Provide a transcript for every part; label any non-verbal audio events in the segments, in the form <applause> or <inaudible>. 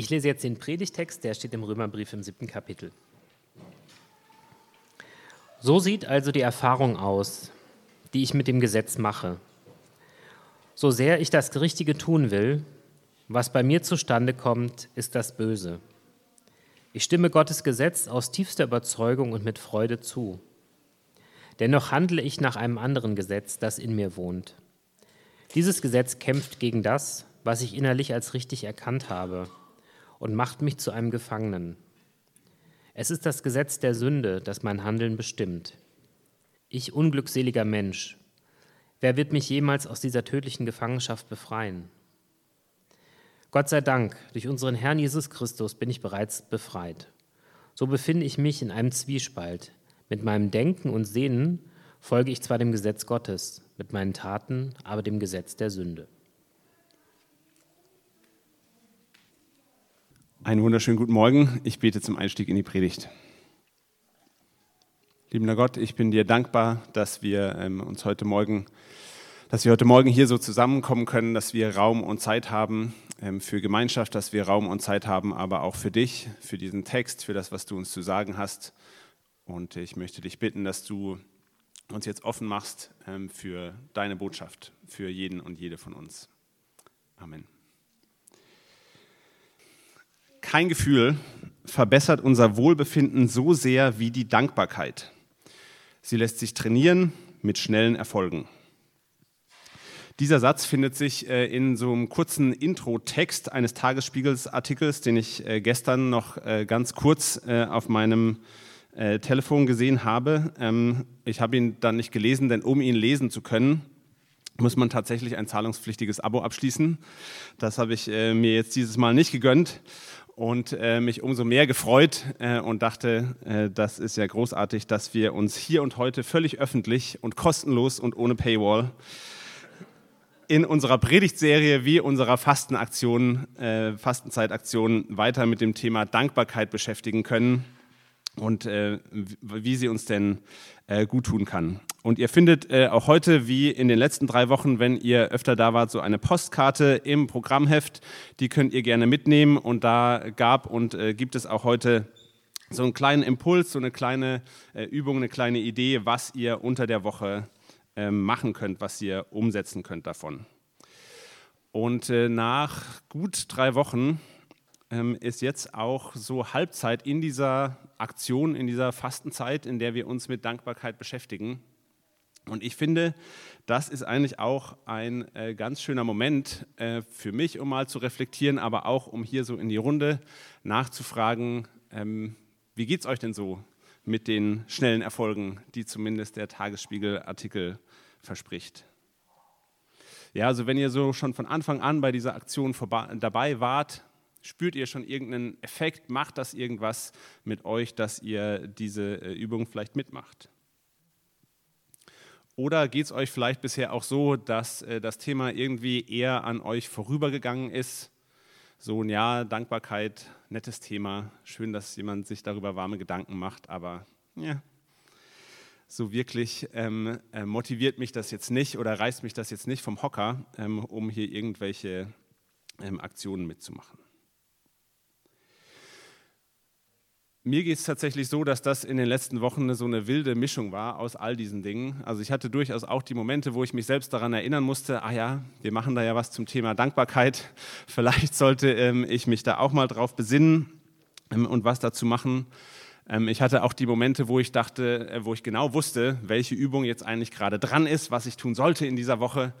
Ich lese jetzt den Predigtext, der steht im Römerbrief im siebten Kapitel. So sieht also die Erfahrung aus, die ich mit dem Gesetz mache. So sehr ich das Richtige tun will, was bei mir zustande kommt, ist das Böse. Ich stimme Gottes Gesetz aus tiefster Überzeugung und mit Freude zu. Dennoch handle ich nach einem anderen Gesetz, das in mir wohnt. Dieses Gesetz kämpft gegen das, was ich innerlich als richtig erkannt habe und macht mich zu einem Gefangenen. Es ist das Gesetz der Sünde, das mein Handeln bestimmt. Ich unglückseliger Mensch, wer wird mich jemals aus dieser tödlichen Gefangenschaft befreien? Gott sei Dank, durch unseren Herrn Jesus Christus bin ich bereits befreit. So befinde ich mich in einem Zwiespalt. Mit meinem Denken und Sehnen folge ich zwar dem Gesetz Gottes, mit meinen Taten aber dem Gesetz der Sünde. Einen wunderschönen guten Morgen. Ich bete zum Einstieg in die Predigt. Liebender Gott, ich bin dir dankbar, dass wir ähm, uns heute Morgen, dass wir heute Morgen hier so zusammenkommen können, dass wir Raum und Zeit haben ähm, für Gemeinschaft, dass wir Raum und Zeit haben, aber auch für dich, für diesen Text, für das, was du uns zu sagen hast. Und ich möchte dich bitten, dass du uns jetzt offen machst ähm, für deine Botschaft, für jeden und jede von uns. Amen. Kein Gefühl verbessert unser Wohlbefinden so sehr wie die Dankbarkeit. Sie lässt sich trainieren mit schnellen Erfolgen. Dieser Satz findet sich äh, in so einem kurzen Intro-Text eines Tagesspiegels-Artikels, den ich äh, gestern noch äh, ganz kurz auf meinem Telefon gesehen habe. Ähm, ich habe ihn dann nicht gelesen, denn um ihn lesen zu können, muss man tatsächlich ein zahlungspflichtiges Abo abschließen. Das habe ich mir jetzt dieses Mal nicht gegönnt und äh, mich umso mehr gefreut äh, und dachte, äh, das ist ja großartig, dass wir uns hier und heute völlig öffentlich und kostenlos und ohne Paywall in unserer Predigtserie wie unserer Fastenaktion, äh, Fastenzeitaktion weiter mit dem Thema Dankbarkeit beschäftigen können und äh, wie sie uns denn äh, gut tun kann. Und ihr findet äh, auch heute, wie in den letzten drei Wochen, wenn ihr öfter da wart, so eine Postkarte im Programmheft. Die könnt ihr gerne mitnehmen. Und da gab und äh, gibt es auch heute so einen kleinen Impuls, so eine kleine äh, Übung, eine kleine Idee, was ihr unter der Woche ähm, machen könnt, was ihr umsetzen könnt davon. Und äh, nach gut drei Wochen ähm, ist jetzt auch so Halbzeit in dieser Aktion, in dieser Fastenzeit, in der wir uns mit Dankbarkeit beschäftigen. Und ich finde, das ist eigentlich auch ein äh, ganz schöner Moment äh, für mich, um mal zu reflektieren, aber auch um hier so in die Runde nachzufragen, ähm, wie geht es euch denn so mit den schnellen Erfolgen, die zumindest der Tagesspiegel-Artikel verspricht? Ja, also wenn ihr so schon von Anfang an bei dieser Aktion dabei wart, spürt ihr schon irgendeinen Effekt, macht das irgendwas mit euch, dass ihr diese äh, Übung vielleicht mitmacht? Oder geht es euch vielleicht bisher auch so, dass äh, das Thema irgendwie eher an euch vorübergegangen ist? So ein Ja, Dankbarkeit, nettes Thema, schön, dass jemand sich darüber warme Gedanken macht, aber ja, so wirklich ähm, äh, motiviert mich das jetzt nicht oder reißt mich das jetzt nicht vom Hocker, ähm, um hier irgendwelche ähm, Aktionen mitzumachen. Mir geht es tatsächlich so, dass das in den letzten Wochen so eine wilde Mischung war aus all diesen Dingen. Also ich hatte durchaus auch die Momente, wo ich mich selbst daran erinnern musste, ah ja, wir machen da ja was zum Thema Dankbarkeit. <laughs> Vielleicht sollte ähm, ich mich da auch mal drauf besinnen ähm, und was dazu machen. Ähm, ich hatte auch die Momente, wo ich dachte, äh, wo ich genau wusste, welche Übung jetzt eigentlich gerade dran ist, was ich tun sollte in dieser Woche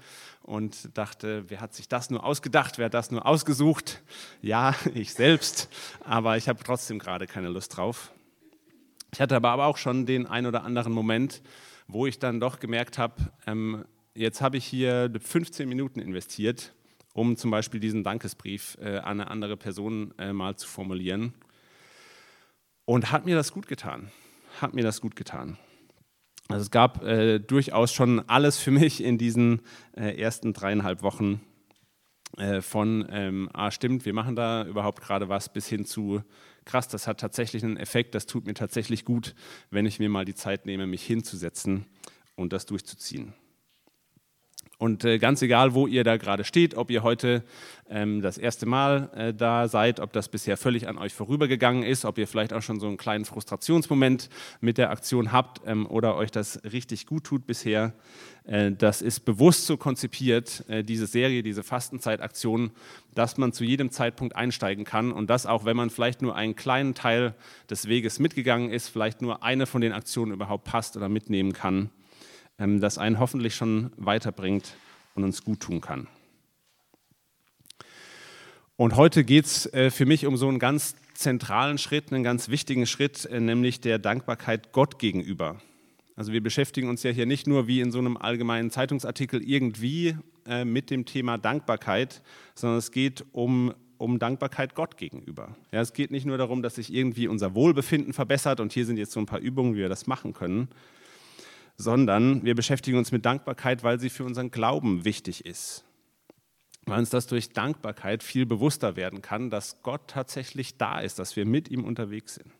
und dachte, wer hat sich das nur ausgedacht, wer hat das nur ausgesucht? Ja, <laughs> ich selbst, aber ich habe trotzdem gerade keine Lust drauf. Ich hatte aber auch schon den ein oder anderen Moment, wo ich dann doch gemerkt habe, ähm, jetzt habe ich hier 15 Minuten investiert, um zum Beispiel diesen Dankesbrief äh, an eine andere Person äh, mal zu formulieren. Und hat mir das gut getan. Hat mir das gut getan. Also es gab äh, durchaus schon alles für mich in diesen äh, ersten dreieinhalb Wochen äh, von, ähm, ah stimmt, wir machen da überhaupt gerade was, bis hin zu, krass, das hat tatsächlich einen Effekt, das tut mir tatsächlich gut, wenn ich mir mal die Zeit nehme, mich hinzusetzen und das durchzuziehen. Und äh, ganz egal, wo ihr da gerade steht, ob ihr heute ähm, das erste Mal äh, da seid, ob das bisher völlig an euch vorübergegangen ist, ob ihr vielleicht auch schon so einen kleinen Frustrationsmoment mit der Aktion habt ähm, oder euch das richtig gut tut bisher, äh, das ist bewusst so konzipiert, äh, diese Serie, diese Fastenzeitaktion, dass man zu jedem Zeitpunkt einsteigen kann und das auch, wenn man vielleicht nur einen kleinen Teil des Weges mitgegangen ist, vielleicht nur eine von den Aktionen überhaupt passt oder mitnehmen kann ähm, das einen hoffentlich schon weiterbringt und uns gut tun kann. Und heute geht es äh, für mich um so einen ganz zentralen Schritt, einen ganz wichtigen Schritt, äh, nämlich der Dankbarkeit Gott gegenüber. Also wir beschäftigen uns ja hier nicht nur wie in so einem allgemeinen Zeitungsartikel irgendwie äh, mit dem Thema Dankbarkeit, sondern es geht um, um Dankbarkeit Gott gegenüber. Ja, es geht nicht nur darum, dass sich irgendwie unser Wohlbefinden verbessert und hier sind jetzt so ein paar Übungen, wie wir das machen können, sondern wir beschäftigen uns mit Dankbarkeit, weil sie für unseren Glauben wichtig ist. Weil uns das durch Dankbarkeit viel bewusster werden kann, dass Gott tatsächlich da ist, dass wir mit ihm unterwegs sind.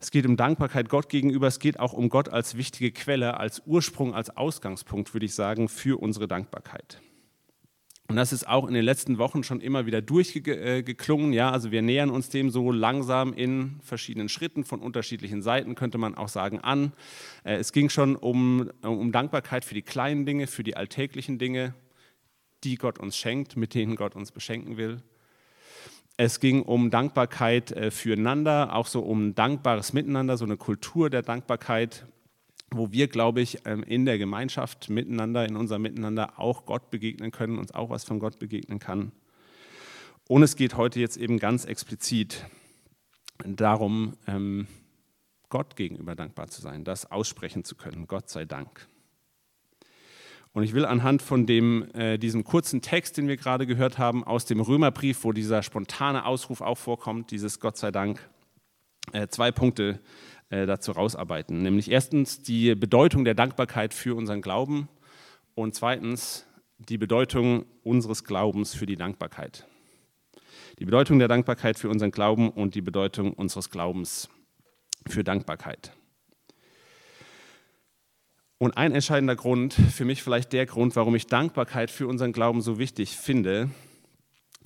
Es geht um Dankbarkeit Gott gegenüber, es geht auch um Gott als wichtige Quelle, als Ursprung, als Ausgangspunkt, würde ich sagen, für unsere Dankbarkeit. Und das ist auch in den letzten Wochen schon immer wieder durchgeklungen. Ja, also wir nähern uns dem so langsam in verschiedenen Schritten von unterschiedlichen Seiten, könnte man auch sagen, an. Äh, es ging schon um, um Dankbarkeit für die kleinen Dinge, für die alltäglichen Dinge, die Gott uns schenkt, mit denen Gott uns beschenken will. Es ging um Dankbarkeit äh, füreinander, auch so um dankbares Miteinander, so eine Kultur der Dankbarkeit, wo wir, glaube ich, ähm, in der Gemeinschaft miteinander, in unserem Miteinander auch Gott begegnen können, uns auch was von Gott begegnen kann. Und es geht heute jetzt eben ganz explizit darum, ähm, Gott gegenüber dankbar zu sein, das aussprechen zu können. Gott sei Dank. Und ich will anhand von dem, äh, diesem kurzen Text, den wir gerade gehört haben, aus dem Römerbrief, wo dieser spontane Ausruf auch vorkommt, dieses Gott sei Dank, äh, zwei Punkte äh, dazu rausarbeiten. Nämlich erstens die Bedeutung der Dankbarkeit für unseren Glauben und zweitens die Bedeutung unseres Glaubens für die Dankbarkeit. Die Bedeutung der Dankbarkeit für unseren Glauben und die Bedeutung unseres Glaubens für Dankbarkeit. Und ein entscheidender Grund, für mich vielleicht der Grund, warum ich Dankbarkeit für unseren Glauben so wichtig finde,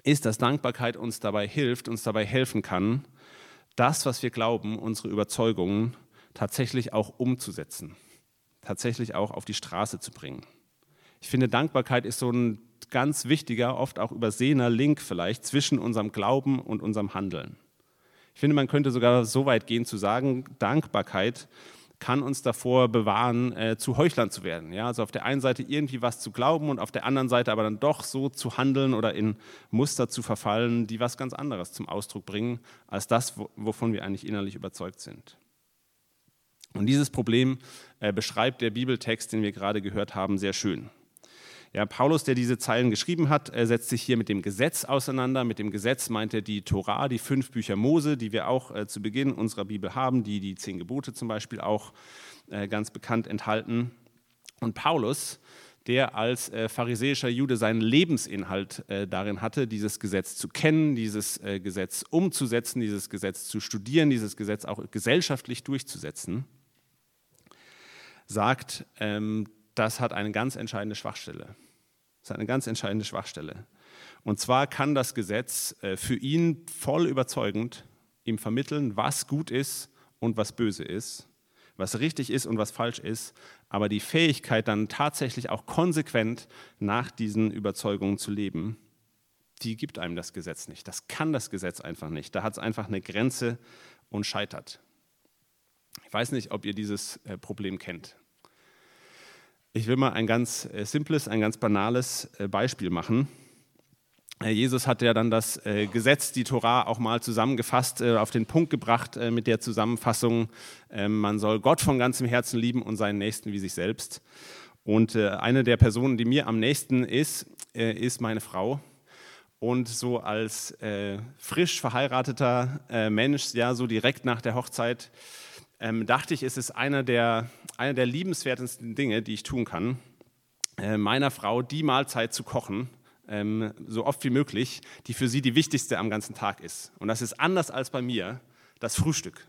ist, dass Dankbarkeit uns dabei hilft, uns dabei helfen kann, das, was wir glauben, unsere Überzeugungen tatsächlich auch umzusetzen, tatsächlich auch auf die Straße zu bringen. Ich finde, Dankbarkeit ist so ein ganz wichtiger, oft auch übersehener Link vielleicht zwischen unserem Glauben und unserem Handeln. Ich finde, man könnte sogar so weit gehen zu sagen, Dankbarkeit kann uns davor bewahren, äh, zu Heuchlern zu werden. Ja? Also auf der einen Seite irgendwie was zu glauben und auf der anderen Seite aber dann doch so zu handeln oder in Muster zu verfallen, die was ganz anderes zum Ausdruck bringen, als das, wovon wir eigentlich innerlich überzeugt sind. Und dieses Problem äh, beschreibt der Bibeltext, den wir gerade gehört haben, sehr schön. Ja, Paulus, der diese Zeilen geschrieben hat, setzt sich hier mit dem Gesetz auseinander. Mit dem Gesetz meint er die Torah, die fünf Bücher Mose, die wir auch äh, zu Beginn unserer Bibel haben, die die zehn Gebote zum Beispiel auch äh, ganz bekannt enthalten. Und Paulus, der als äh, pharisäischer Jude seinen Lebensinhalt äh, darin hatte, dieses Gesetz zu kennen, dieses äh, Gesetz umzusetzen, dieses Gesetz zu studieren, dieses Gesetz auch gesellschaftlich durchzusetzen, sagt, ähm, das hat eine ganz entscheidende Schwachstelle. Das hat eine ganz entscheidende Schwachstelle. Und zwar kann das Gesetz äh, für ihn voll überzeugend ihm vermitteln, was gut ist und was böse ist, was richtig ist und was falsch ist, aber die Fähigkeit dann tatsächlich auch konsequent nach diesen Überzeugungen zu leben, die gibt einem das Gesetz nicht. Das kann das Gesetz einfach nicht. Da hat es einfach eine Grenze und scheitert. Ich weiß nicht, ob ihr dieses äh, Problem kennt. Ich will mal ein ganz äh, simples, ein ganz banales äh, Beispiel machen. Äh, Jesus hat ja dann das Gesetz, die Torah, auch mal zusammengefasst, auf den Punkt gebracht mit der Zusammenfassung, ähm, man soll Gott von ganzem Herzen lieben und seinen Nächsten wie sich selbst. Und eine der Personen, die mir am nächsten ist, ist meine Frau. Und so als frisch verheirateter Mensch, ja, so direkt nach der Hochzeit, ähm, dachte ich, ist es einer der, einer der liebenswertesten Dinge, die ich tun kann, äh, meiner Frau die Mahlzeit zu kochen, ähm, so oft wie möglich, die für sie die wichtigste am ganzen Tag ist. Und das ist anders als bei mir das Frühstück.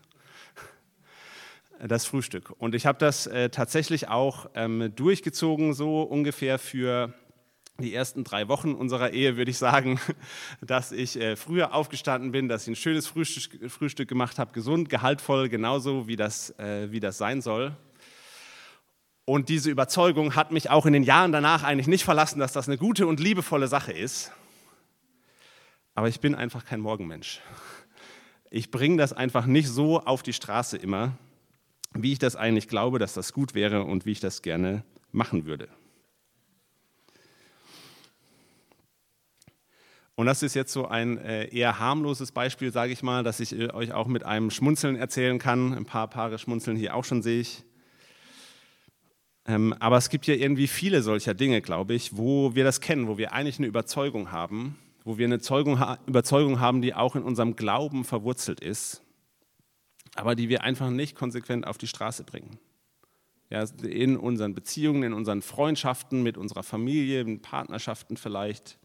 das Frühstück. Und ich habe das äh, tatsächlich auch ähm, durchgezogen, so ungefähr für die ersten drei Wochen unserer Ehe, würde ich sagen, <laughs> dass ich äh, früher aufgestanden bin, dass ich ein schönes Frühstück, Frühstück gemacht habe, gesund, gehaltvoll, genauso wie das, wie das sein soll. Und diese Überzeugung hat mich auch in den Jahren danach eigentlich nicht verlassen, dass das eine gute und liebevolle Sache ist. Aber ich bin einfach kein Morgenmensch. Ich bringe das einfach nicht so auf die Straße immer, wie ich das eigentlich glaube, dass das gut wäre und wie ich das gerne machen würde. Und das ist jetzt so ein äh, eher harmloses Beispiel, sage ich mal, dass ich äh, euch auch mit einem Schmunzeln erzählen kann. Ein paar Paare schmunzeln hier auch schon, sehe ich. Ähm, aber es gibt ja irgendwie viele solcher Dinge, glaube ich, wo wir das kennen, wo wir eigentlich eine Überzeugung haben, wo wir eine Zeugung, Überzeugung haben, die auch in unserem Glauben verwurzelt ist, aber die wir einfach nicht konsequent auf die Straße bringen. Ja, in unseren Beziehungen, in unseren Freundschaften, mit unserer Familie, in Partnerschaften vielleicht,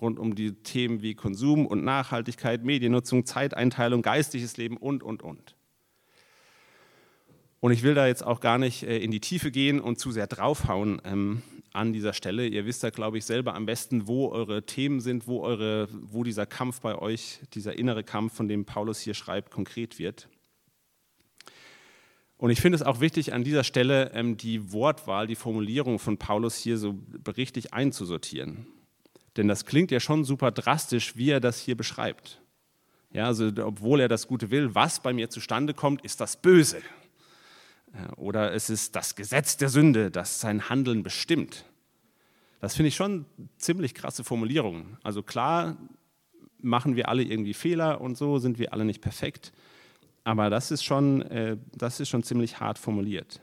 rund um die Themen wie Konsum und Nachhaltigkeit, Mediennutzung, Zeiteinteilung, geistiges Leben und, und, und. Und ich will da jetzt auch gar nicht äh, in die Tiefe gehen und zu sehr draufhauen ähm, an dieser Stelle. Ihr wisst ja, glaube ich, selber am besten, wo eure Themen sind, wo, eure, wo dieser Kampf bei euch, dieser innere Kampf, von dem Paulus hier schreibt, konkret wird. Und ich finde es auch wichtig, an dieser Stelle ähm, die Wortwahl, die Formulierung von Paulus hier so richtig einzusortieren. Denn das klingt ja schon super drastisch, wie er das hier beschreibt. Ja, also obwohl er das Gute will, was bei mir zustande kommt, ist das Böse. Oder es ist das Gesetz der Sünde, das sein Handeln bestimmt. Das finde ich schon ziemlich krasse Formulierungen. Also klar machen wir alle irgendwie Fehler und so, sind wir alle nicht perfekt. Aber das ist schon, äh, das ist schon ziemlich hart formuliert.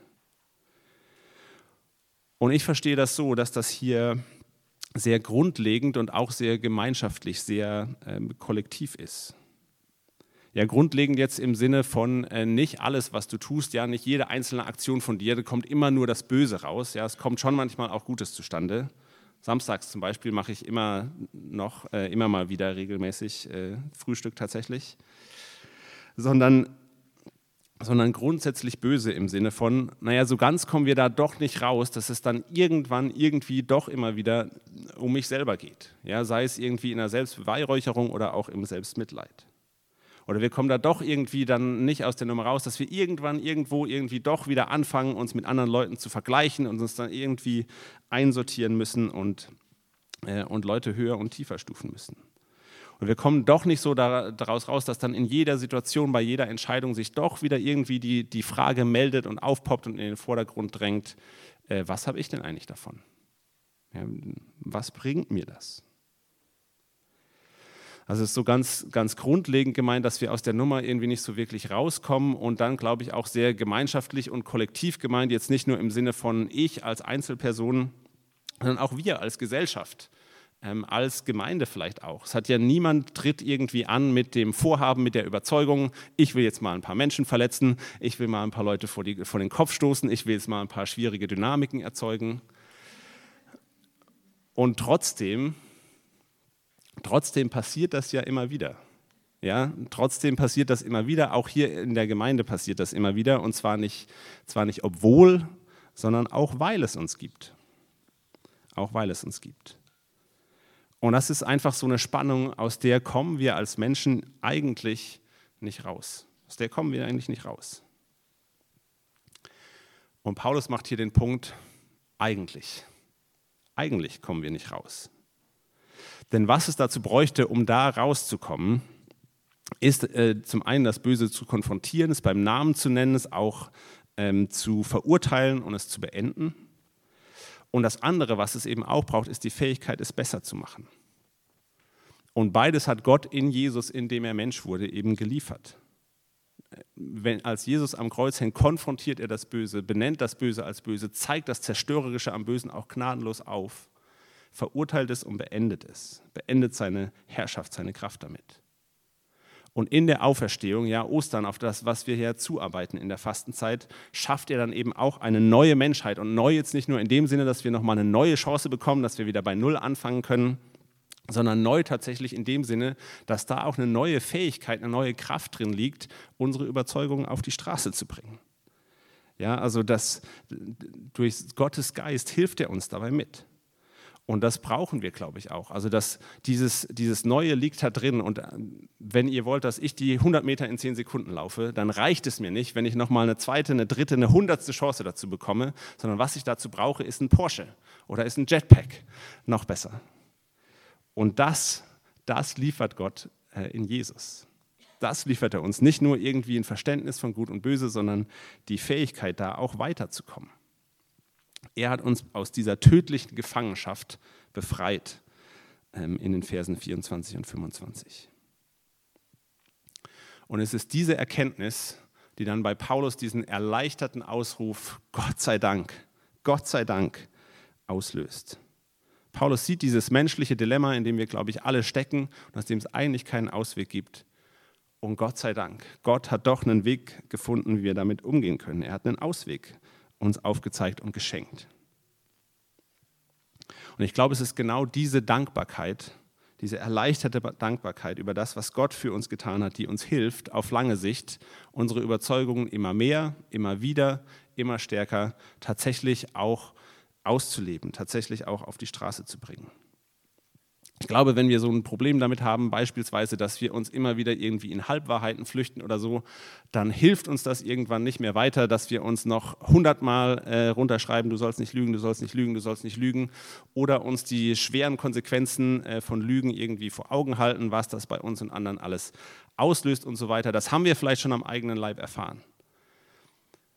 Und ich verstehe das so, dass das hier sehr grundlegend und auch sehr gemeinschaftlich, sehr ähm, kollektiv ist. Ja, grundlegend jetzt im Sinne von äh, nicht alles, was du tust, ja, nicht jede einzelne Aktion von dir, da kommt immer nur das Böse raus. Ja, es kommt schon manchmal auch Gutes zustande. Samstags zum Beispiel mache ich immer noch, äh, immer mal wieder regelmäßig äh, Frühstück tatsächlich. Sondern, sondern grundsätzlich böse im Sinne von, naja, so ganz kommen wir da doch nicht raus, dass es dann irgendwann irgendwie doch immer wieder um mich selber geht. Ja, sei es irgendwie in der Selbstbeweihräucherung oder auch im Selbstmitleid. Oder wir kommen da doch irgendwie dann nicht aus der Nummer raus, dass wir irgendwann irgendwo irgendwie doch wieder anfangen, uns mit anderen Leuten zu vergleichen und uns dann irgendwie einsortieren müssen und, äh, und Leute höher und tiefer stufen müssen. Und wir kommen doch nicht so daraus raus, dass dann in jeder Situation, bei jeder Entscheidung sich doch wieder irgendwie die, die Frage meldet und aufpoppt und in den Vordergrund drängt, äh, was habe ich denn eigentlich davon? Ja, was bringt mir das? Also es ist so ganz, ganz grundlegend gemeint, dass wir aus der Nummer irgendwie nicht so wirklich rauskommen und dann, glaube ich, auch sehr gemeinschaftlich und kollektiv gemeint, jetzt nicht nur im Sinne von ich als Einzelperson, sondern auch wir als Gesellschaft, ähm, als Gemeinde vielleicht auch. Es hat ja niemand tritt irgendwie an mit dem Vorhaben, mit der Überzeugung, ich will jetzt mal ein paar Menschen verletzen, ich will mal ein paar Leute vor, die, vor den Kopf stoßen, ich will jetzt mal ein paar schwierige Dynamiken erzeugen. Und trotzdem Trotzdem passiert das ja immer wieder. Ja, trotzdem passiert das immer wieder, auch hier in der Gemeinde passiert das immer wieder und zwar nicht, zwar nicht obwohl, sondern auch weil es uns gibt. Auch weil es uns gibt. Und das ist einfach so eine Spannung, aus der kommen wir als Menschen eigentlich nicht raus. Aus der kommen wir eigentlich nicht raus. Und Paulus macht hier den Punkt, eigentlich. Eigentlich kommen wir nicht raus. Denn was es dazu bräuchte, um da rauszukommen, ist äh, zum einen das Böse zu konfrontieren, es beim Namen zu nennen, es auch ähm, zu verurteilen und es zu beenden. Und das andere, was es eben auch braucht, ist die Fähigkeit, es besser zu machen. Und beides hat Gott in Jesus, in dem er Mensch wurde, eben geliefert. Wenn, als Jesus am Kreuz hängt, konfrontiert er das Böse, benennt das Böse als böse, zeigt das Zerstörerische am Bösen auch gnadenlos auf verurteilt es und beendet es, beendet seine Herrschaft, seine Kraft damit. Und in der Auferstehung, ja, Ostern, auf das, was wir hier zuarbeiten in der Fastenzeit, schafft er dann eben auch eine neue Menschheit. Und neu jetzt nicht nur in dem Sinne, dass wir nochmal eine neue Chance bekommen, dass wir wieder bei Null anfangen können, sondern neu tatsächlich in dem Sinne, dass da auch eine neue Fähigkeit, eine neue Kraft drin liegt, unsere Überzeugungen auf die Straße zu bringen. Ja, also das, durch Gottes Geist hilft er uns dabei mit. Und das brauchen wir, glaube ich, auch. Also das, dieses, dieses Neue liegt da drin. Und äh, wenn ihr wollt, dass ich die 100 Meter in 10 Sekunden laufe, dann reicht es mir nicht, wenn ich nochmal eine zweite, eine dritte, eine hundertste Chance dazu bekomme, sondern was ich dazu brauche, ist ein Porsche oder ist ein Jetpack. Noch besser. Und das, das liefert Gott äh, in Jesus. Das liefert er uns. Nicht nur irgendwie ein Verständnis von Gut und Böse, sondern die Fähigkeit, da auch weiterzukommen. Er hat uns aus dieser tödlichen Gefangenschaft befreit ähm, in den Versen 24 und 25. Und es ist diese Erkenntnis, die dann bei Paulus diesen erleichterten Ausruf, Gott sei Dank, Gott sei Dank, auslöst. Paulus sieht dieses menschliche Dilemma, in dem wir, glaube ich, alle stecken und aus dem es eigentlich keinen Ausweg gibt. Und Gott sei Dank, Gott hat doch einen Weg gefunden, wie wir damit umgehen können. Er hat einen Ausweg uns aufgezeigt und geschenkt. Und ich glaube, es ist genau diese Dankbarkeit, diese erleichterte Dankbarkeit über das, was Gott für uns getan hat, die uns hilft, auf lange Sicht unsere Überzeugungen immer mehr, immer wieder, immer stärker tatsächlich auch auszuleben, tatsächlich auch auf die Straße zu bringen. Ich glaube, wenn wir so ein Problem damit haben, beispielsweise, dass wir uns immer wieder irgendwie in Halbwahrheiten flüchten oder so, dann hilft uns das irgendwann nicht mehr weiter, dass wir uns noch hundertmal äh, runterschreiben, du sollst nicht lügen, du sollst nicht lügen, du sollst nicht lügen, oder uns die schweren Konsequenzen äh, von Lügen irgendwie vor Augen halten, was das bei uns und anderen alles auslöst und so weiter. Das haben wir vielleicht schon am eigenen Leib erfahren.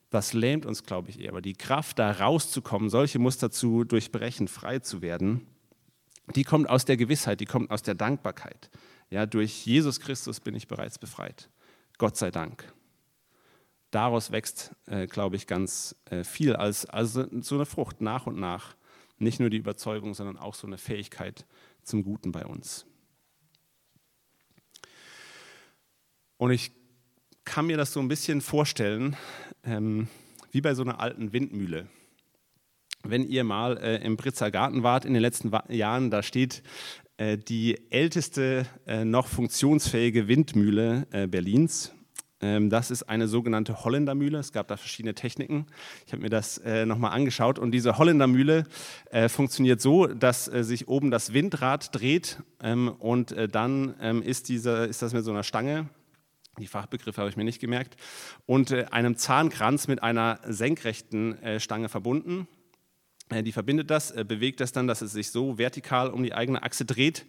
Das lähmt uns, glaube ich, eher. Aber die Kraft, da rauszukommen, solche Muster zu durchbrechen, frei zu werden, die kommt aus der Gewissheit, die kommt aus der Dankbarkeit. Ja, durch Jesus Christus bin ich bereits befreit. Gott sei Dank. Daraus wächst, äh, glaube ich, ganz äh, viel als, als so eine Frucht nach und nach. Nicht nur die Überzeugung, sondern auch so eine Fähigkeit zum Guten bei uns. Und ich kann mir das so ein bisschen vorstellen, ähm, wie bei so einer alten Windmühle wenn ihr mal äh, im Britzer Garten wart in den letzten Jahren, da steht äh, die älteste äh, noch funktionsfähige Windmühle äh, Berlins. Ähm, das ist eine sogenannte Holländermühle. Es gab da verschiedene Techniken. Ich habe mir das äh, nochmal angeschaut. Und diese Holländermühle äh, funktioniert so, dass sich oben das Windrad dreht ähm, und dann ähm, ist, diese, ist das mit so einer Stange die Fachbegriffe habe ich mir nicht gemerkt, und einem Zahnkranz mit einer senkrechten Stange verbunden. Äh, die verbindet das, äh, bewegt das dann, dass es sich so vertikal um die eigene Achse dreht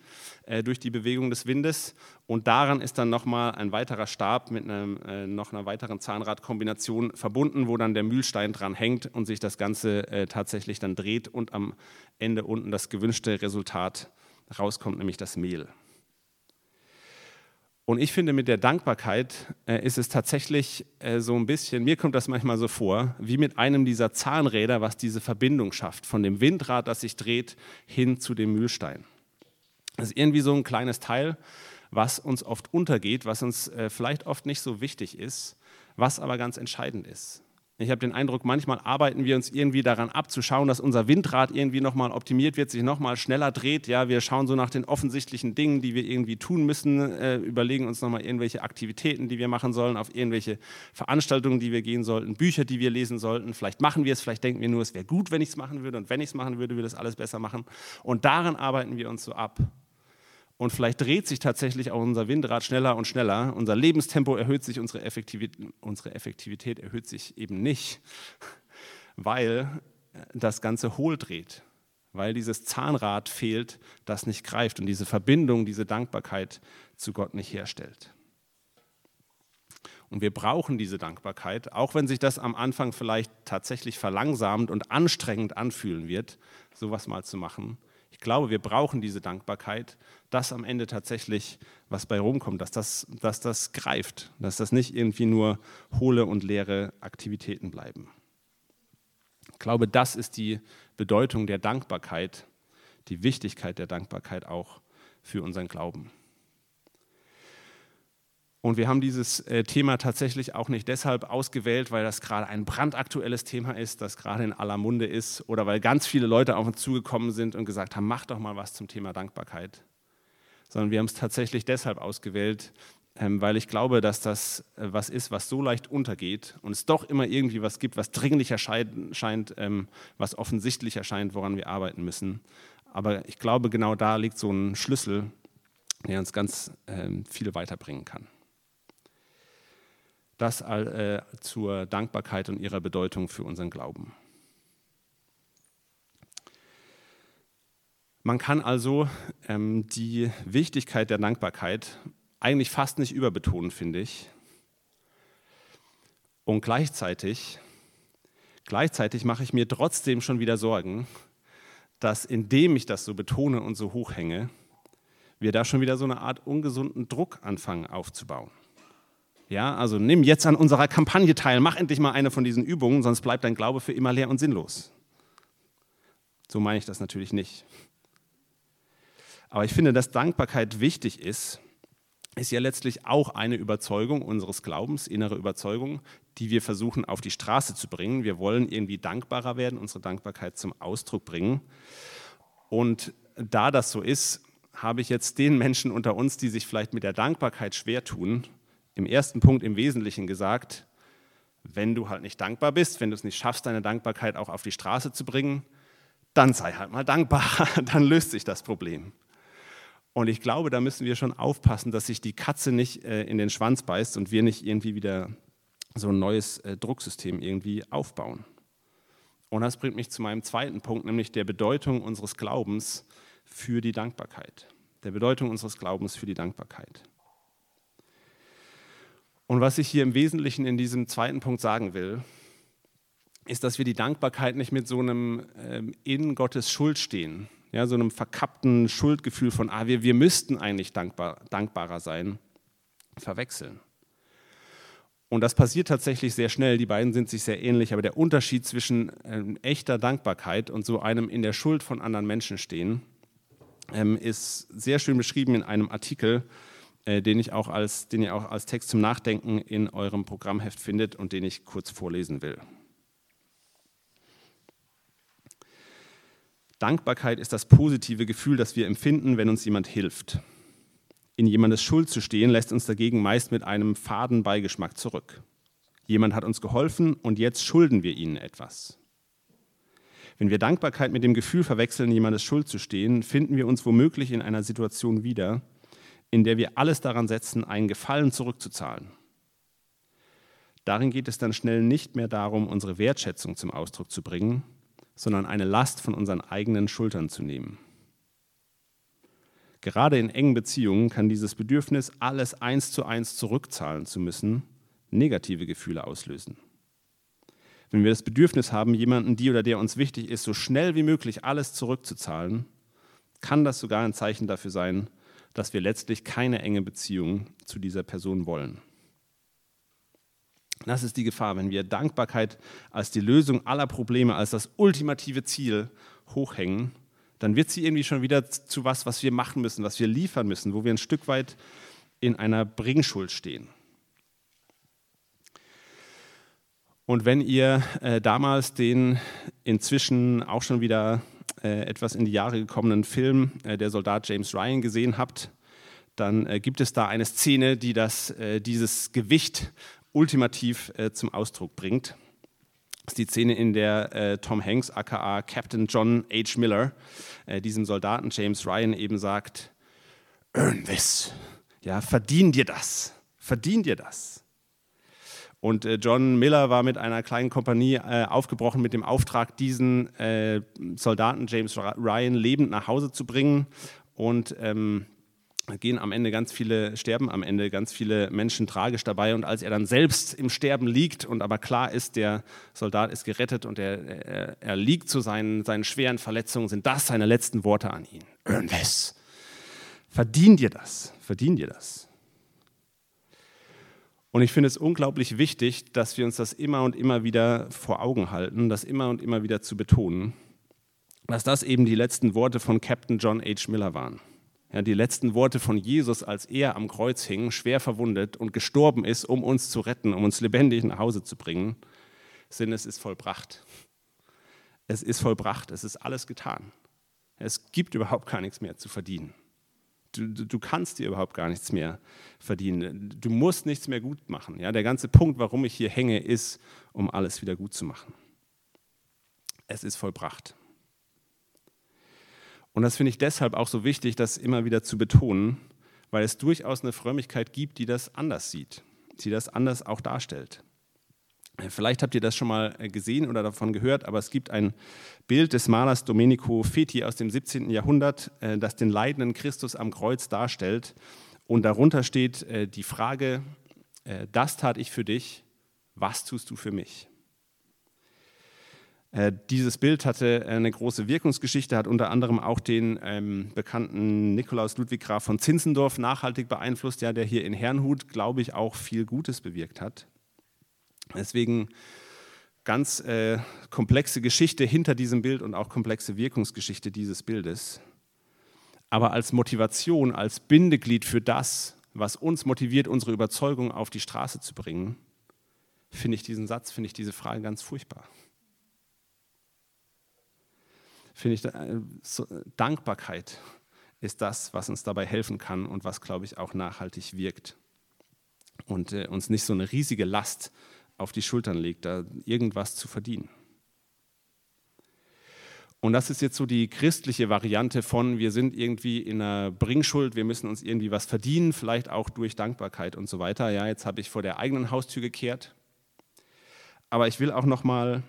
äh, durch die Bewegung des Windes. Und daran ist dann nochmal ein weiterer Stab mit einem, noch einer weiteren Zahnradkombination verbunden, wo dann der Mühlstein dran hängt und sich das Ganze tatsächlich dann dreht und am Ende unten das gewünschte Resultat rauskommt, nämlich das Mehl. Und ich finde, mit der Dankbarkeit äh, ist es tatsächlich äh, so ein bisschen, mir kommt das manchmal so vor, wie mit einem dieser Zahnräder, was diese Verbindung schafft, von dem Windrad, das sich dreht, hin zu dem Mühlstein. Das ist irgendwie so ein kleines Teil, was uns oft untergeht, was uns äh, vielleicht oft nicht so wichtig ist, was aber ganz entscheidend ist. Ich habe den Eindruck, manchmal arbeiten wir uns irgendwie daran ab, zu schauen, dass unser Windrad irgendwie nochmal optimiert wird, sich nochmal schneller dreht. Ja, wir schauen so nach den offensichtlichen Dingen, die wir irgendwie tun müssen, äh, überlegen uns nochmal irgendwelche Aktivitäten, die wir machen sollen, auf irgendwelche Veranstaltungen, die wir gehen sollten, Bücher, die wir lesen sollten. Vielleicht machen wir es, vielleicht denken wir nur, es wäre gut, wenn ich es machen würde und wenn ich es machen würde, würde es alles besser machen. Und daran arbeiten wir uns so ab. Und vielleicht dreht sich tatsächlich auch unser Windrad schneller und schneller. Unser Lebenstempo erhöht sich, unsere Effektivität, unsere Effektivität erhöht sich eben nicht, <laughs> weil das Ganze hohl dreht, weil dieses Zahnrad fehlt, das nicht greift und diese Verbindung, diese Dankbarkeit zu Gott nicht herstellt. Und wir brauchen diese Dankbarkeit, auch wenn sich das am Anfang vielleicht tatsächlich verlangsamt und anstrengend anfühlen wird, sowas mal zu machen. Ich glaube, wir brauchen diese Dankbarkeit, dass am Ende tatsächlich was bei rumkommt, dass das, dass das greift, dass das nicht irgendwie nur hohle und leere Aktivitäten bleiben. Ich glaube, das ist die Bedeutung der Dankbarkeit, die Wichtigkeit der Dankbarkeit auch für unseren Glauben. Und wir haben dieses äh, Thema tatsächlich auch nicht deshalb ausgewählt, weil das gerade ein brandaktuelles Thema ist, das gerade in aller Munde ist oder weil ganz viele Leute auf uns zugekommen sind und gesagt haben, mach doch mal was zum Thema Dankbarkeit. Sondern wir haben es tatsächlich deshalb ausgewählt, ähm, weil ich glaube, dass das äh, was ist, was so leicht untergeht und es doch immer irgendwie was gibt, was dringlich erscheint, ähm, was offensichtlich erscheint, woran wir arbeiten müssen. Aber ich glaube, genau da liegt so ein Schlüssel, der uns ganz ähm, viel weiterbringen kann. Das äh, zur Dankbarkeit und ihrer Bedeutung für unseren Glauben. Man kann also ähm, die Wichtigkeit der Dankbarkeit eigentlich fast nicht überbetonen, finde ich. Und gleichzeitig, gleichzeitig mache ich mir trotzdem schon wieder Sorgen, dass indem ich das so betone und so hochhänge, wir da schon wieder so eine Art ungesunden Druck anfangen aufzubauen. Ja, also nimm jetzt an unserer Kampagne teil, mach endlich mal eine von diesen Übungen, sonst bleibt dein Glaube für immer leer und sinnlos. So meine ich das natürlich nicht. Aber ich finde, dass Dankbarkeit wichtig ist, ist ja letztlich auch eine Überzeugung unseres Glaubens, innere Überzeugung, die wir versuchen auf die Straße zu bringen. Wir wollen irgendwie dankbarer werden, unsere Dankbarkeit zum Ausdruck bringen. Und da das so ist, habe ich jetzt den Menschen unter uns, die sich vielleicht mit der Dankbarkeit schwer tun, im ersten Punkt im Wesentlichen gesagt, wenn du halt nicht dankbar bist, wenn du es nicht schaffst, deine Dankbarkeit auch auf die Straße zu bringen, dann sei halt mal dankbar, <laughs> dann löst sich das Problem. Und ich glaube, da müssen wir schon aufpassen, dass sich die Katze nicht äh, in den Schwanz beißt und wir nicht irgendwie wieder so ein neues äh, Drucksystem irgendwie aufbauen. Und das bringt mich zu meinem zweiten Punkt, nämlich der Bedeutung unseres Glaubens für die Dankbarkeit. Der Bedeutung unseres Glaubens für die Dankbarkeit. Und was ich hier im Wesentlichen in diesem zweiten Punkt sagen will, ist, dass wir die Dankbarkeit nicht mit so einem ähm, in Gottes Schuld stehen, ja, so einem verkappten Schuldgefühl von, ah, wir, wir müssten eigentlich dankbar, dankbarer sein, verwechseln. Und das passiert tatsächlich sehr schnell. Die beiden sind sich sehr ähnlich, aber der Unterschied zwischen ähm, echter Dankbarkeit und so einem in der Schuld von anderen Menschen stehen, ähm, ist sehr schön beschrieben in einem Artikel, den, ich auch als, den ihr auch als Text zum Nachdenken in eurem Programmheft findet und den ich kurz vorlesen will. Dankbarkeit ist das positive Gefühl, das wir empfinden, wenn uns jemand hilft. In jemandes Schuld zu stehen, lässt uns dagegen meist mit einem faden Beigeschmack zurück. Jemand hat uns geholfen und jetzt schulden wir ihnen etwas. Wenn wir Dankbarkeit mit dem Gefühl verwechseln, jemandes Schuld zu stehen, finden wir uns womöglich in einer Situation wieder, in der wir alles daran setzen, einen Gefallen zurückzuzahlen. Darin geht es dann schnell nicht mehr darum, unsere Wertschätzung zum Ausdruck zu bringen, sondern eine Last von unseren eigenen Schultern zu nehmen. Gerade in engen Beziehungen kann dieses Bedürfnis, alles eins zu eins zurückzahlen zu müssen, negative Gefühle auslösen. Wenn wir das Bedürfnis haben, jemanden, die oder der uns wichtig ist, so schnell wie möglich alles zurückzuzahlen, kann das sogar ein Zeichen dafür sein, dass wir letztlich keine enge Beziehung zu dieser Person wollen. Das ist die Gefahr, wenn wir Dankbarkeit als die Lösung aller Probleme, als das ultimative Ziel hochhängen, dann wird sie irgendwie schon wieder zu was, was wir machen müssen, was wir liefern müssen, wo wir ein Stück weit in einer Bringschuld stehen. Und wenn ihr äh, damals den inzwischen auch schon wieder äh, etwas in die Jahre gekommenen Film äh, Der Soldat James Ryan gesehen habt, dann äh, gibt es da eine Szene, die das, äh, dieses Gewicht ultimativ äh, zum Ausdruck bringt. Das ist die Szene, in der Tom Hanks, aka Captain John H. Miller, diesem Soldaten James Ryan eben sagt, earn this, ja, verdien dir das, verdien dir das. Und äh, John Miller war mit einer kleinen Kompanie äh, aufgebrochen mit dem Auftrag, diesen äh, Soldaten James Ryan lebend nach Hause zu bringen und ähm, gehen am Ende ganz viele, sterben am Ende ganz viele Menschen tragisch dabei. Und als er dann selbst im Sterben liegt und aber klar ist, der Soldat ist gerettet und er, er, er liegt zu seinen, seinen schweren Verletzungen, sind das seine letzten Worte an ihn. <clears throat> Earn this. Verdien dir das. Verdien dir das. Und ich finde es unglaublich wichtig, dass wir uns das immer und immer wieder vor Augen halten, das immer und immer wieder zu betonen, dass das eben die letzten Worte von Captain John H. Miller waren. Ja, die letzten Worte von Jesus, als er am Kreuz hing, schwer verwundet und gestorben ist, um uns zu retten, um uns lebendig nach Hause zu bringen, sind, es ist vollbracht. Es ist vollbracht, es ist alles getan. Es gibt überhaupt gar nichts mehr zu verdienen. Du, du, kannst dir überhaupt gar nichts mehr verdienen. Du musst nichts mehr gut machen. Ja, der ganze Punkt, warum ich hier hänge, ist, um alles wieder gut zu machen. Es ist vollbracht. Und das finde ich deshalb auch so wichtig, das immer wieder zu betonen, weil es durchaus eine Frömmigkeit gibt, die das anders sieht, die das anders auch darstellt. Vielleicht habt ihr das schon mal äh, gesehen oder davon gehört, aber es gibt ein Bild des Malers Domenico Feti aus dem 17. Jahrhundert, äh, das den leidenden Christus am Kreuz darstellt. Und darunter steht äh, die Frage, das tat ich für dich, was tust du für mich? Dieses Bild hatte eine große Wirkungsgeschichte, hat unter anderem auch den ähm, bekannten Nikolaus Ludwig Graf von Zinzendorf nachhaltig beeinflusst, ja, der hier in Herrnhut, glaube ich, auch viel Gutes bewirkt hat. Deswegen ganz äh, komplexe Geschichte hinter diesem Bild und auch komplexe Wirkungsgeschichte dieses Bildes. Aber als Motivation, als Bindeglied für das, was uns motiviert, unsere Überzeugung auf die Straße zu bringen, finde ich diesen Satz, finde ich diese Frage ganz furchtbar. Finde ich, äh, Dankbarkeit ist das, was uns dabei helfen kann und was, glaube ich, auch nachhaltig wirkt und äh, uns nicht so eine riesige Last auf die Schultern legt, da irgendwas zu verdienen. Und das ist jetzt so die christliche Variante von, wir sind irgendwie in einer Bringschuld, wir müssen uns irgendwie was verdienen, vielleicht auch durch Dankbarkeit und so weiter. Ja, jetzt habe ich vor der eigenen Haustür gekehrt. Aber ich will auch noch mal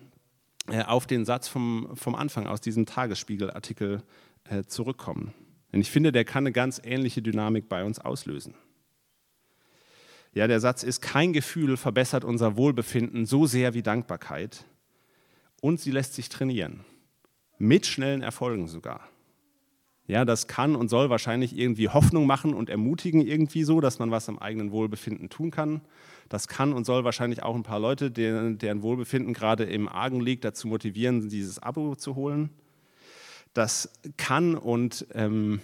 äh, auf den Satz vom, vom Anfang aus diesem Tagesspiegelartikel äh, zurückkommen. Denn ich finde, der kann eine ganz ähnliche Dynamik bei uns auslösen. Ja, der Satz ist, kein Gefühl verbessert unser Wohlbefinden so sehr wie Dankbarkeit und sie lässt sich trainieren. Mit schnellen Erfolgen sogar. Ja, das kann und soll wahrscheinlich irgendwie Hoffnung machen und ermutigen irgendwie so, dass man was am eigenen Wohlbefinden tun kann. Das kann und soll wahrscheinlich auch ein paar Leute, deren, deren Wohlbefinden gerade im Argen liegt, dazu motivieren, dieses Abo zu holen. Das kann und ähm,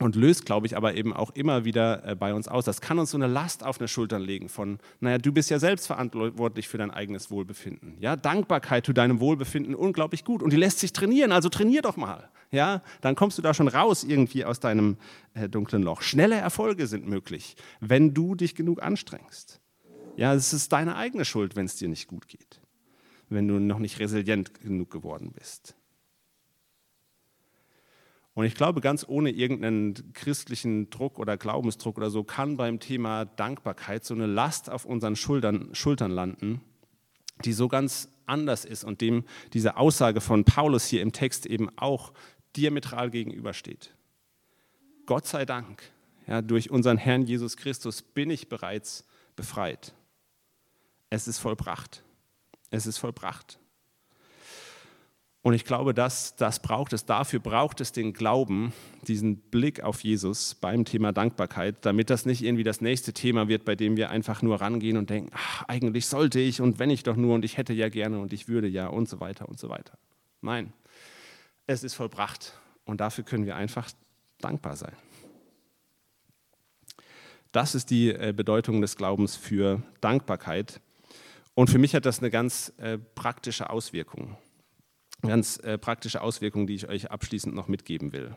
und löst, glaube ich, aber eben auch immer wieder äh, bei uns aus. Das kann uns so eine Last auf eine Schultern legen von, naja, du bist ja selbst verantwortlich für dein eigenes Wohlbefinden. Ja, Dankbarkeit zu deinem Wohlbefinden unglaublich gut und die lässt sich trainieren, also trainier doch mal. Ja, dann kommst du da schon raus irgendwie aus deinem äh, dunklen Loch. Schnelle Erfolge sind möglich, wenn du dich genug anstrengst. Ja, es ist deine eigene Schuld, wenn es dir nicht gut geht, wenn du noch nicht resilient genug geworden bist. Und ich glaube, ganz ohne irgendeinen christlichen Druck oder Glaubensdruck oder so kann beim Thema Dankbarkeit so eine Last auf unseren Schultern, Schultern landen, die so ganz anders ist und dem diese Aussage von Paulus hier im Text eben auch diametral gegenübersteht. Gott sei Dank, ja, durch unseren Herrn Jesus Christus bin ich bereits befreit. Es ist vollbracht. Es ist vollbracht. Und ich glaube, das, das braucht es. Dafür braucht es den Glauben, diesen Blick auf Jesus beim Thema Dankbarkeit, damit das nicht irgendwie das nächste Thema wird, bei dem wir einfach nur rangehen und denken, ach, eigentlich sollte ich und wenn ich doch nur und ich hätte ja gerne und ich würde ja und so weiter und so weiter. Nein, es ist vollbracht und dafür können wir einfach dankbar sein. Das ist die äh, Bedeutung des Glaubens für Dankbarkeit. Und für mich hat das eine ganz äh, praktische Auswirkung ganz äh, praktische Auswirkungen, die ich euch abschließend noch mitgeben will.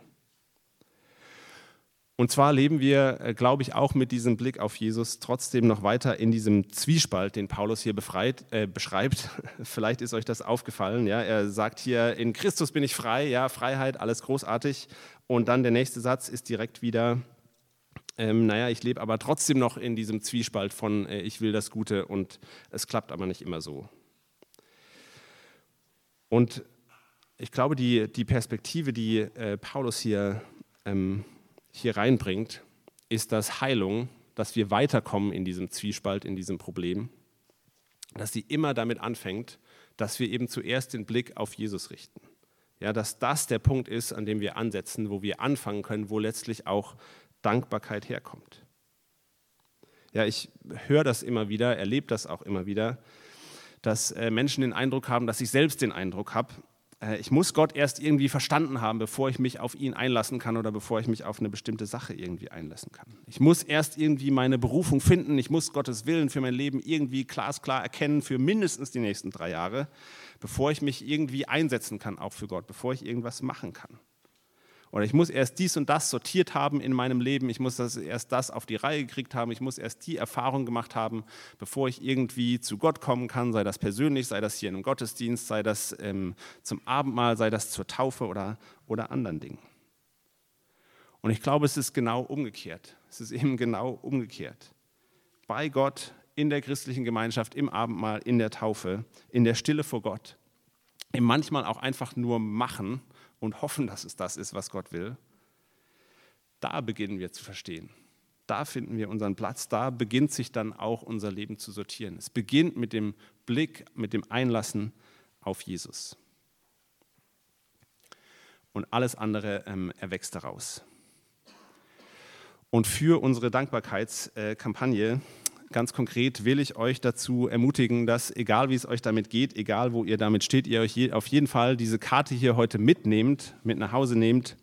Und zwar leben wir, äh, glaube ich, auch mit diesem Blick auf Jesus trotzdem noch weiter in diesem Zwiespalt, den Paulus hier befreit, äh, beschreibt. <laughs> Vielleicht ist euch das aufgefallen. Ja? Er sagt hier, in Christus bin ich frei, ja, Freiheit, alles großartig. Und dann der nächste Satz ist direkt wieder, ähm, naja, ich lebe aber trotzdem noch in diesem Zwiespalt von, äh, ich will das Gute und es klappt aber nicht immer so. Und ich glaube, die, die Perspektive, die äh, Paulus hier, ähm, hier reinbringt, ist, dass Heilung, dass wir weiterkommen in diesem Zwiespalt, in diesem Problem, dass sie immer damit anfängt, dass wir eben zuerst den Blick auf Jesus richten. Ja, dass das der Punkt ist, an dem wir ansetzen, wo wir anfangen können, wo letztlich auch Dankbarkeit herkommt. Ja, ich höre das immer wieder, erlebe das auch immer wieder, dass äh, Menschen den Eindruck haben, dass ich selbst den Eindruck habe, ich muss Gott erst irgendwie verstanden haben, bevor ich mich auf ihn einlassen kann oder bevor ich mich auf eine bestimmte Sache irgendwie einlassen kann. Ich muss erst irgendwie meine Berufung finden, ich muss Gottes Willen für mein Leben irgendwie glasklar erkennen für mindestens die nächsten drei Jahre, bevor ich mich irgendwie einsetzen kann, auch für Gott, bevor ich irgendwas machen kann. Oder ich muss erst dies und das sortiert haben in meinem Leben. Ich muss das, erst das auf die Reihe gekriegt haben. Ich muss erst die Erfahrung gemacht haben, bevor ich irgendwie zu Gott kommen kann. Sei das persönlich, sei das hier in einem Gottesdienst, sei das ähm, zum Abendmahl, sei das zur Taufe oder, oder anderen Dingen. Und ich glaube, es ist genau umgekehrt. Es ist eben genau umgekehrt. Bei Gott, in der christlichen Gemeinschaft, im Abendmahl, in der Taufe, in der Stille vor Gott, im manchmal auch einfach nur machen und hoffen, dass es das ist, was Gott will, da beginnen wir zu verstehen. Da finden wir unseren Platz, da beginnt sich dann auch unser Leben zu sortieren. Es beginnt mit dem Blick, mit dem Einlassen auf Jesus. Und alles andere ähm, erwächst daraus. Und für unsere Dankbarkeitskampagne ganz konkret will ich euch dazu ermutigen, dass egal wie es euch damit geht, egal wo ihr damit steht, ihr euch auf jeden Fall diese Karte hier heute mitnehmt, mit nach Hause nehmt.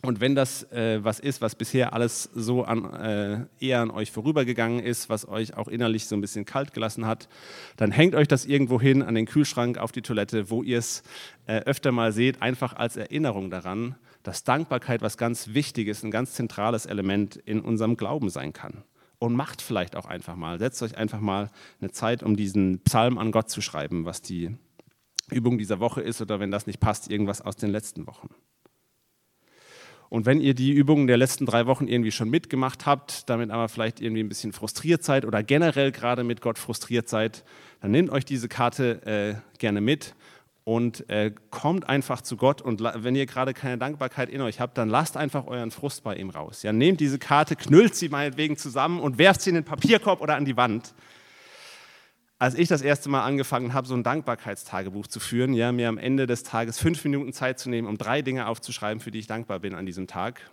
Und wenn das äh, was ist, was bisher alles so an, äh, eher an euch vorübergegangen ist, was euch auch innerlich so ein bisschen kalt gelassen hat, dann hängt euch das irgendwo hin an den Kühlschrank, auf die Toilette, wo ihr es äh, öfter mal seht, einfach als Erinnerung daran, dass Dankbarkeit was ganz Wichtiges, ein ganz zentrales Element in unserem Glauben sein kann. Und macht vielleicht auch einfach mal, setzt euch einfach mal eine Zeit, um diesen Psalm an Gott zu schreiben, was die Übung dieser Woche ist oder wenn das nicht passt, irgendwas aus den letzten Wochen. Und wenn ihr die Übungen der letzten drei Wochen irgendwie schon mitgemacht habt, damit aber vielleicht irgendwie ein bisschen frustriert seid oder generell gerade mit Gott frustriert seid, dann nehmt euch diese Karte äh, gerne mit und äh, kommt einfach zu Gott und wenn ihr gerade keine Dankbarkeit in euch habt, dann lasst einfach euren Frust bei ihm raus. Ja, nehmt diese Karte, knüllt sie meinetwegen zusammen und werft sie in den Papierkorb oder an die Wand. Als ich das erste Mal angefangen habe, so ein Dankbarkeitstagebuch zu führen, ja, mir am Ende des Tages fünf Minuten Zeit zu nehmen, um drei Dinge aufzuschreiben, für die ich dankbar bin an diesem Tag,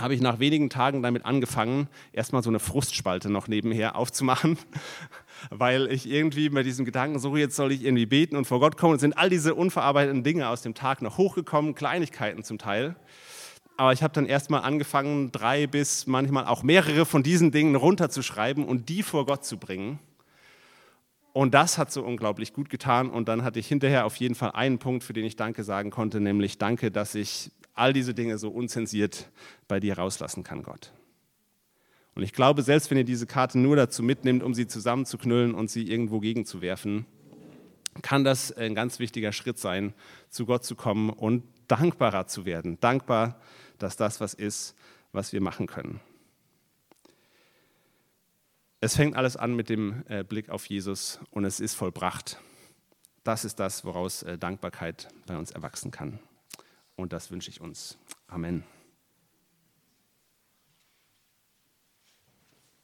habe ich nach wenigen Tagen damit angefangen, erstmal so eine Frustspalte noch nebenher aufzumachen, <laughs> weil ich irgendwie mit diesem Gedanken, so jetzt soll ich irgendwie beten und vor Gott kommen, sind all diese unverarbeiteten Dinge aus dem Tag noch hochgekommen, Kleinigkeiten zum Teil. Aber ich habe dann erstmal angefangen, drei bis manchmal auch mehrere von diesen Dingen runterzuschreiben und die vor Gott zu bringen. Und das hat so unglaublich gut getan. Und dann hatte ich hinterher auf jeden Fall einen Punkt, für den ich Danke sagen konnte, nämlich Danke, dass ich all diese Dinge so unzensiert bei dir rauslassen kann, Gott. Und ich glaube, selbst wenn ihr diese Karte nur dazu mitnimmt, um sie zusammenzuknüllen und sie irgendwo gegenzuwerfen, kann das ein ganz wichtiger Schritt sein, zu Gott zu kommen und dankbarer zu werden. Dankbar, dass das was ist, was wir machen können. Es fängt alles an mit dem äh, Blick auf Jesus und es ist vollbracht. Das ist das, woraus äh, Dankbarkeit bei uns erwachsen kann. Und das wünsche ich uns. Amen.